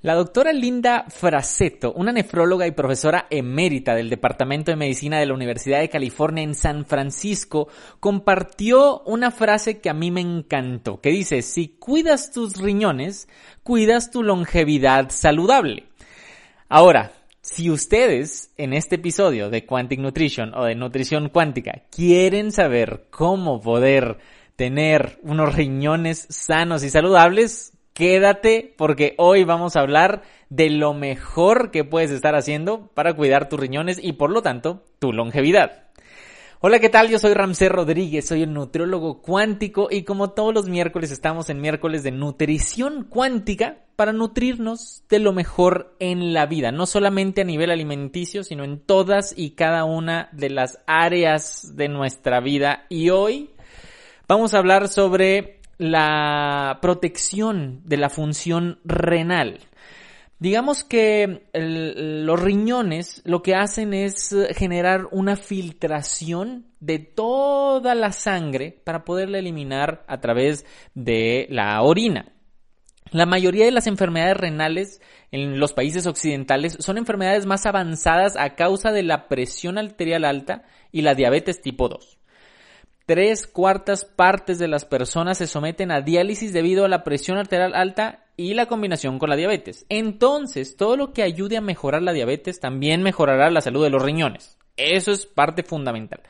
La doctora Linda Fraseto, una nefróloga y profesora emérita del Departamento de Medicina de la Universidad de California en San Francisco, compartió una frase que a mí me encantó, que dice, si cuidas tus riñones, cuidas tu longevidad saludable. Ahora, si ustedes en este episodio de Quantic Nutrition o de Nutrición Cuántica quieren saber cómo poder tener unos riñones sanos y saludables, quédate porque hoy vamos a hablar de lo mejor que puedes estar haciendo para cuidar tus riñones y por lo tanto tu longevidad. Hola, ¿qué tal? Yo soy Ramsey Rodríguez, soy el nutriólogo cuántico y como todos los miércoles estamos en miércoles de nutrición cuántica para nutrirnos de lo mejor en la vida, no solamente a nivel alimenticio, sino en todas y cada una de las áreas de nuestra vida. Y hoy vamos a hablar sobre la protección de la función renal. Digamos que los riñones lo que hacen es generar una filtración de toda la sangre para poderla eliminar a través de la orina. La mayoría de las enfermedades renales en los países occidentales son enfermedades más avanzadas a causa de la presión arterial alta y la diabetes tipo 2 tres cuartas partes de las personas se someten a diálisis debido a la presión arterial alta y la combinación con la diabetes. Entonces, todo lo que ayude a mejorar la diabetes también mejorará la salud de los riñones. Eso es parte fundamental.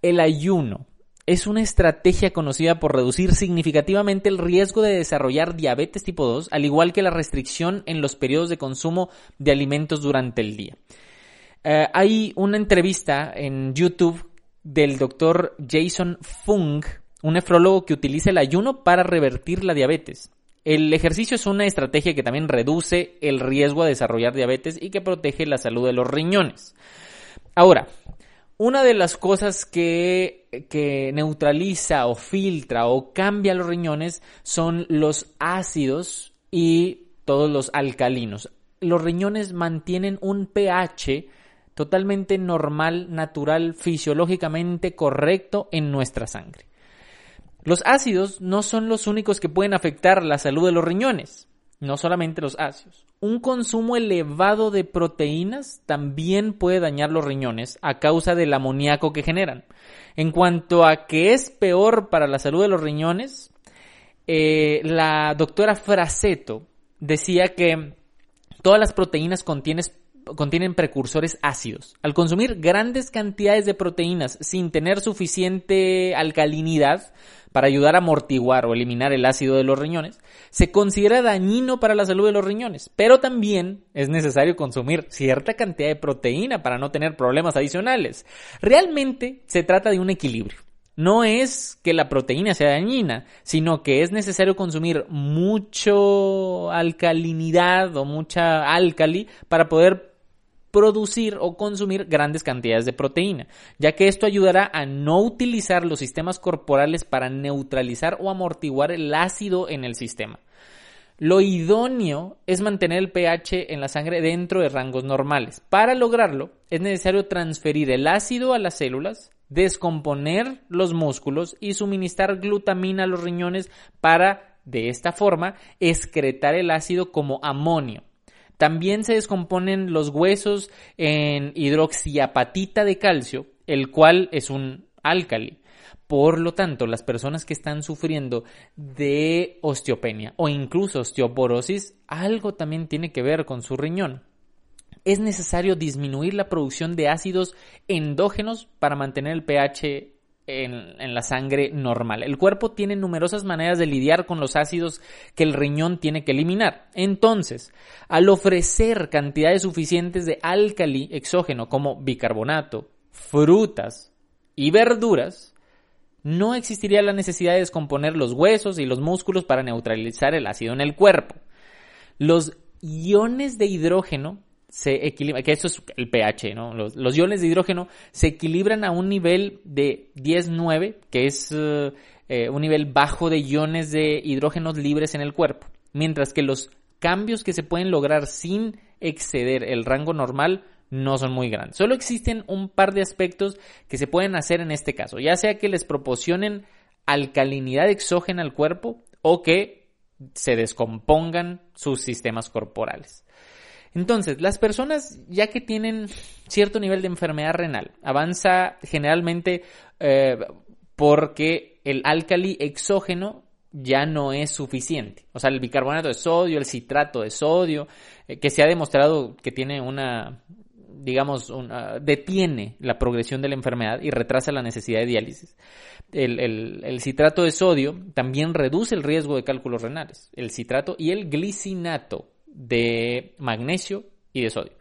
El ayuno es una estrategia conocida por reducir significativamente el riesgo de desarrollar diabetes tipo 2, al igual que la restricción en los periodos de consumo de alimentos durante el día. Eh, hay una entrevista en YouTube del doctor Jason Fung, un nefrólogo que utiliza el ayuno para revertir la diabetes. El ejercicio es una estrategia que también reduce el riesgo a desarrollar diabetes y que protege la salud de los riñones. Ahora, una de las cosas que, que, neutraliza o filtra o cambia los riñones son los ácidos y todos los alcalinos. Los riñones mantienen un pH totalmente normal, natural, fisiológicamente correcto en nuestra sangre. Los ácidos no son los únicos que pueden afectar la salud de los riñones, no solamente los ácidos. Un consumo elevado de proteínas también puede dañar los riñones a causa del amoníaco que generan. En cuanto a qué es peor para la salud de los riñones, eh, la doctora Fraseto decía que todas las proteínas contienen contienen precursores ácidos. Al consumir grandes cantidades de proteínas sin tener suficiente alcalinidad para ayudar a amortiguar o eliminar el ácido de los riñones, se considera dañino para la salud de los riñones, pero también es necesario consumir cierta cantidad de proteína para no tener problemas adicionales. Realmente se trata de un equilibrio. No es que la proteína sea dañina, sino que es necesario consumir mucho alcalinidad o mucha álcali para poder producir o consumir grandes cantidades de proteína, ya que esto ayudará a no utilizar los sistemas corporales para neutralizar o amortiguar el ácido en el sistema. Lo idóneo es mantener el pH en la sangre dentro de rangos normales. Para lograrlo, es necesario transferir el ácido a las células, descomponer los músculos y suministrar glutamina a los riñones para, de esta forma, excretar el ácido como amonio. También se descomponen los huesos en hidroxiapatita de calcio, el cual es un álcali. Por lo tanto, las personas que están sufriendo de osteopenia o incluso osteoporosis, algo también tiene que ver con su riñón. Es necesario disminuir la producción de ácidos endógenos para mantener el pH en, la sangre normal. El cuerpo tiene numerosas maneras de lidiar con los ácidos que el riñón tiene que eliminar. Entonces, al ofrecer cantidades suficientes de álcali exógeno como bicarbonato, frutas y verduras, no existiría la necesidad de descomponer los huesos y los músculos para neutralizar el ácido en el cuerpo. Los iones de hidrógeno se equilibra, que eso es el pH, ¿no? Los, iones de hidrógeno se equilibran a un nivel de 10-9, que es eh, eh, un nivel bajo de iones de hidrógenos libres en el cuerpo, mientras que los cambios que se pueden lograr sin exceder el rango normal no son muy grandes. Solo existen un par de aspectos que se pueden hacer en este caso, ya sea que les proporcionen alcalinidad exógena al cuerpo o que se descompongan sus sistemas corporales. Entonces, las personas ya que tienen cierto nivel de enfermedad renal, avanza generalmente eh, porque el álcali exógeno ya no es suficiente. O sea, el bicarbonato de sodio, el citrato de sodio, eh, que se ha demostrado que tiene una, digamos, detiene la progresión de la enfermedad y retrasa la necesidad de diálisis. El, el, citrato de sodio también reduce el riesgo de cálculos renales. El citrato y el glicinato de magnesio y de sodio.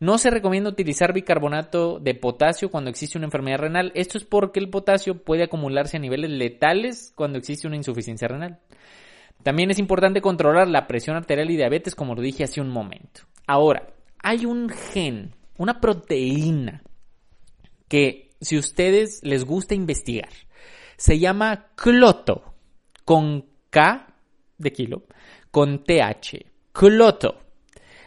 No se recomienda utilizar bicarbonato de potasio cuando existe una enfermedad renal. Esto es porque el potasio puede acumularse a niveles letales cuando existe una insuficiencia renal. También es importante controlar la presión arterial y diabetes, como lo dije hace un momento. Ahora, hay un gen, una proteína, que si ustedes les gusta investigar, se llama cloto, con K de kilo, con TH, cloto.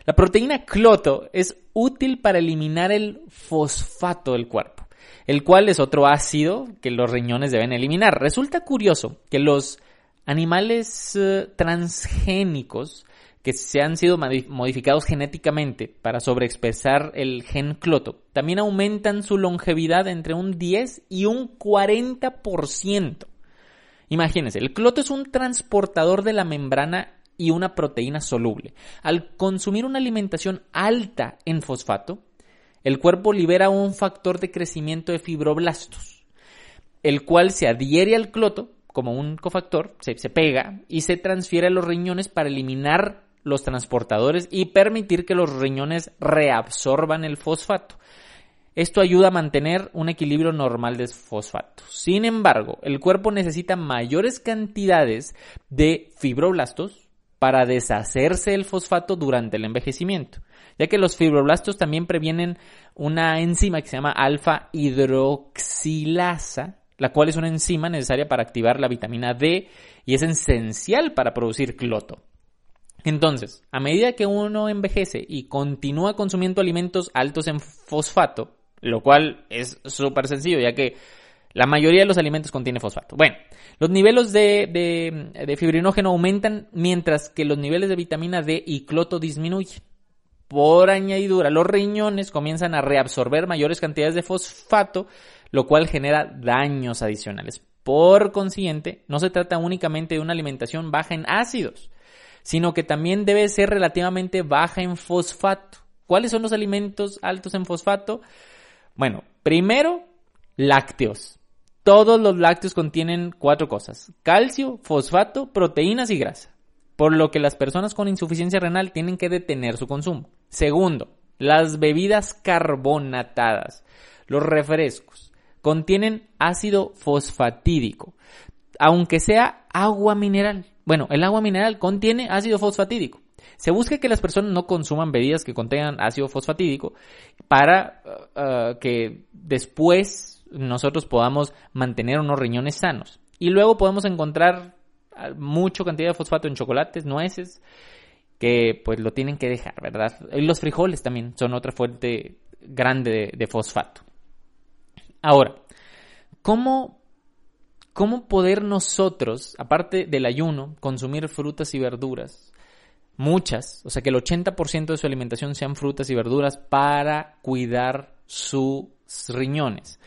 La proteína cloto es útil para eliminar el fosfato del cuerpo, el cual es otro ácido que los riñones deben eliminar. Resulta curioso que los animales eh, transgénicos que se han sido modificados genéticamente para sobreexpresar el gen cloto, también aumentan su longevidad entre un 10 y un 40%. Imagínense, el cloto es un transportador de la membrana y una proteína soluble. Al consumir una alimentación alta en fosfato, el cuerpo libera un factor de crecimiento de fibroblastos, el cual se adhiere al cloto como un cofactor, se, pega y se transfiere a los riñones para eliminar los transportadores y permitir que los riñones reabsorban el fosfato. Esto ayuda a mantener un equilibrio normal de fosfato. Sin embargo, el cuerpo necesita mayores cantidades de fibroblastos, para deshacerse del fosfato durante el envejecimiento, ya que los fibroblastos también previenen una enzima que se llama alfa hidroxilasa, la cual es una enzima necesaria para activar la vitamina D y es esencial para producir cloto. Entonces, a medida que uno envejece y continúa consumiendo alimentos altos en fosfato, lo cual es súper sencillo, ya que la mayoría de los alimentos contiene fosfato. Bueno, los niveles de, fibrinógeno aumentan mientras que los niveles de vitamina D y cloto disminuyen. Por añadidura, los riñones comienzan a reabsorber mayores cantidades de fosfato, lo cual genera daños adicionales. Por consiguiente, no se trata únicamente de una alimentación baja en ácidos, sino que también debe ser relativamente baja en fosfato. ¿Cuáles son los alimentos altos en fosfato? Bueno, primero, lácteos. Todos los lácteos contienen cuatro cosas. Calcio, fosfato, proteínas y grasa. Por lo que las personas con insuficiencia renal tienen que detener su consumo. Segundo, las bebidas carbonatadas. Los refrescos contienen ácido fosfatídico, aunque sea agua mineral. Bueno, el agua mineral contiene ácido fosfatídico. Se busca que las personas no consuman bebidas que contengan ácido fosfatídico para uh, uh, que después nosotros podamos mantener unos riñones sanos. Y luego podemos encontrar mucha cantidad de fosfato en chocolates, nueces, que pues lo tienen que dejar, ¿verdad? Y los frijoles también son otra fuente grande de, fosfato. Ahora, ¿cómo, ¿cómo poder nosotros, aparte del ayuno, consumir frutas y verduras? Muchas, o sea que el 80% de su alimentación sean frutas y verduras para cuidar sus riñones.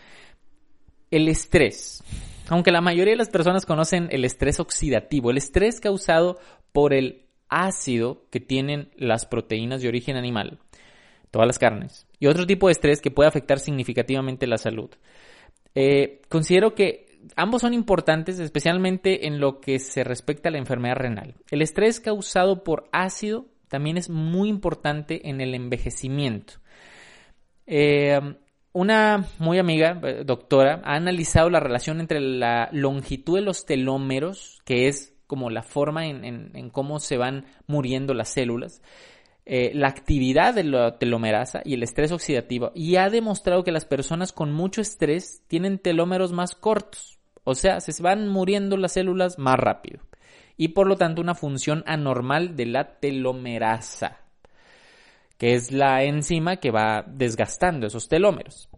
El estrés. Aunque la mayoría de las personas conocen el estrés oxidativo, el estrés causado por el ácido que tienen las proteínas de origen animal, todas las carnes, y otro tipo de estrés que puede afectar significativamente la salud. Eh, considero que ambos son importantes, especialmente en lo que se respecta a la enfermedad renal. El estrés causado por ácido también es muy importante en el envejecimiento. Eh, una muy amiga, eh, doctora, ha analizado la relación entre la longitud de los telómeros, que es como la forma en, cómo se van muriendo las células, eh, la actividad de la telomerasa y el estrés oxidativo, y ha demostrado que las personas con mucho estrés tienen telómeros más cortos, o sea, se van muriendo las células más rápido, y por lo tanto una función anormal de la telomerasa que es la enzima que va desgastando esos telómeros.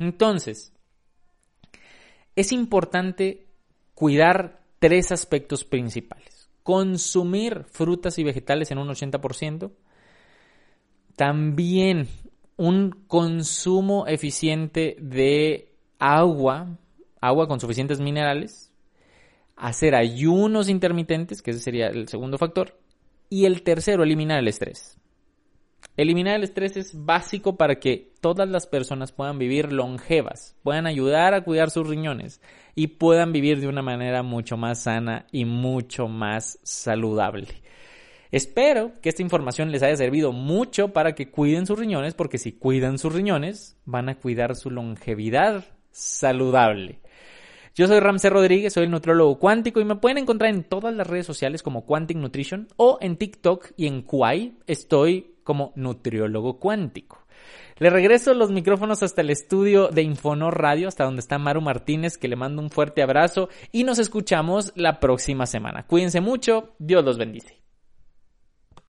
Entonces, es importante cuidar tres aspectos principales. consumir frutas y vegetales en un 80%. También un consumo eficiente de agua, agua con suficientes minerales. Hacer ayunos intermitentes, que ese sería el segundo factor. Y el tercero, eliminar el estrés. Eliminar el estrés es básico para que todas las personas puedan vivir longevas, puedan ayudar a cuidar sus riñones y puedan vivir de una manera mucho más sana y mucho más saludable. Espero que esta información les haya servido mucho para que cuiden sus riñones, porque si cuidan sus riñones, van a cuidar su longevidad saludable. Yo soy Ramsey Rodríguez, soy el nutriólogo cuántico y me pueden encontrar en todas las redes sociales como Quantic Nutrition o en TikTok y en Kwai estoy como nutriólogo cuántico. Le regreso los micrófonos hasta el estudio de Infonor Radio, hasta donde está Maru Martínez, que le mando un fuerte abrazo y nos escuchamos la próxima semana. Cuídense mucho, Dios los bendice.